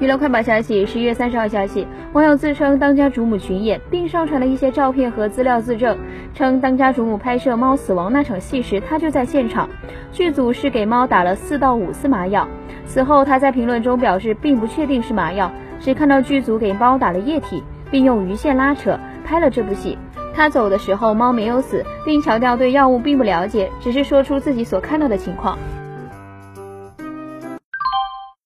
娱乐快报消息十一月三十号消息。网友自称当家主母群演并上传了一些照片和资料自证称当家主母拍摄猫死亡那场戏时他就在现场。剧组是给猫打了四到五次麻药。此后他在评论中表示并不确定是麻药只看到剧组给猫打了液体并用鱼线拉扯拍了这部戏。他走的时候猫没有死并强调对药物并不了解只是说出自己所看到的情况。